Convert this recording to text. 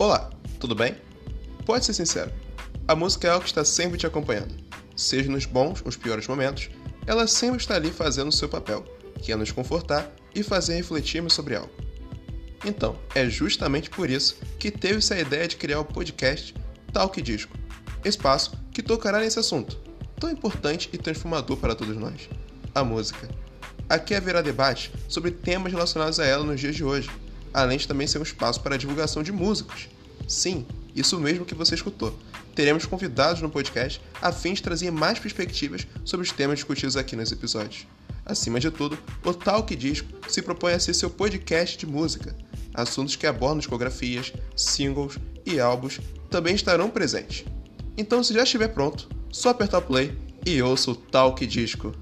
Olá, tudo bem? Pode ser sincero, a música é algo que está sempre te acompanhando. Seja nos bons ou nos piores momentos, ela sempre está ali fazendo o seu papel, que é nos confortar e fazer refletirmos sobre algo. Então, é justamente por isso que teve-se a ideia de criar o podcast Talk Disco, espaço que tocará nesse assunto, tão importante e transformador para todos nós, a música. Aqui haverá debate sobre temas relacionados a ela nos dias de hoje, além de também ser um espaço para a divulgação de músicos. Sim, isso mesmo que você escutou. Teremos convidados no podcast a fim de trazer mais perspectivas sobre os temas discutidos aqui nos episódios. Acima de tudo, o Talk Disco se propõe a ser seu podcast de música. Assuntos que abordam discografias, singles e álbuns também estarão presentes. Então, se já estiver pronto, só apertar play e ouça o Talk Disco.